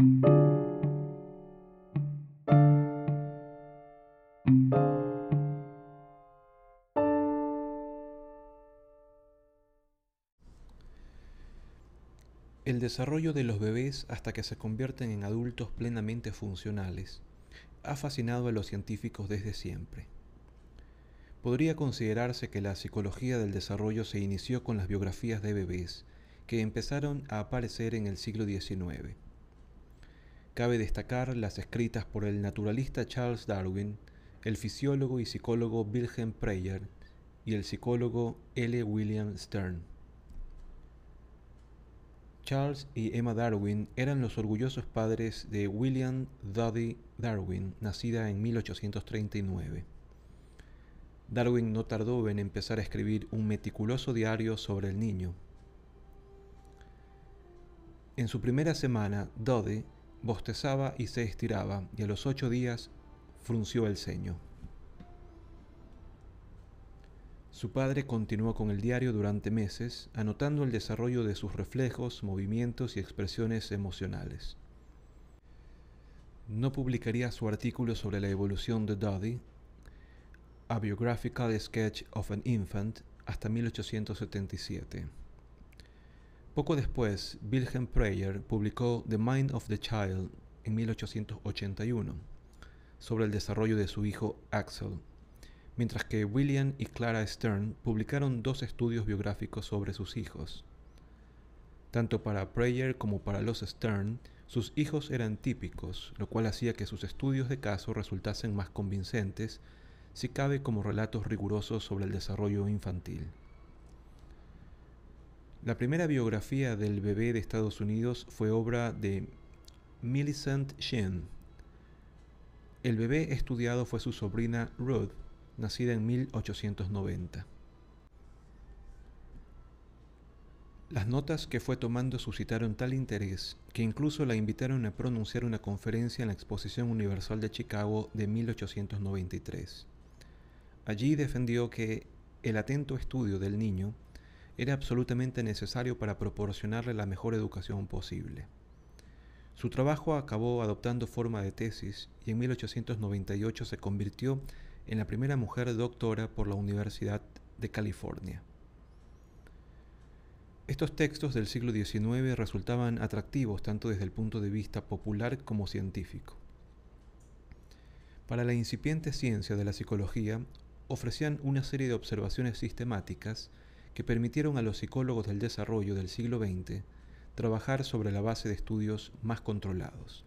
El desarrollo de los bebés hasta que se convierten en adultos plenamente funcionales ha fascinado a los científicos desde siempre. Podría considerarse que la psicología del desarrollo se inició con las biografías de bebés, que empezaron a aparecer en el siglo XIX. Cabe destacar las escritas por el naturalista Charles Darwin, el fisiólogo y psicólogo Wilhelm Preyer y el psicólogo L. William Stern. Charles y Emma Darwin eran los orgullosos padres de William Dudley Darwin, nacida en 1839. Darwin no tardó en empezar a escribir un meticuloso diario sobre el niño. En su primera semana, Dudley bostezaba y se estiraba, y a los ocho días frunció el ceño. Su padre continuó con el diario durante meses, anotando el desarrollo de sus reflejos, movimientos y expresiones emocionales. No publicaría su artículo sobre la evolución de Doddy, A Biographical Sketch of an Infant, hasta 1877. Poco después, Wilhelm Preyer publicó The Mind of the Child en 1881, sobre el desarrollo de su hijo Axel mientras que William y Clara Stern publicaron dos estudios biográficos sobre sus hijos. Tanto para Preyer como para los Stern, sus hijos eran típicos, lo cual hacía que sus estudios de caso resultasen más convincentes, si cabe como relatos rigurosos sobre el desarrollo infantil. La primera biografía del bebé de Estados Unidos fue obra de Millicent Shen. El bebé estudiado fue su sobrina Ruth, nacida en 1890. Las notas que fue tomando suscitaron tal interés que incluso la invitaron a pronunciar una conferencia en la Exposición Universal de Chicago de 1893. Allí defendió que el atento estudio del niño era absolutamente necesario para proporcionarle la mejor educación posible. Su trabajo acabó adoptando forma de tesis y en 1898 se convirtió en la primera mujer doctora por la Universidad de California. Estos textos del siglo XIX resultaban atractivos tanto desde el punto de vista popular como científico. Para la incipiente ciencia de la psicología, ofrecían una serie de observaciones sistemáticas que permitieron a los psicólogos del desarrollo del siglo XX trabajar sobre la base de estudios más controlados.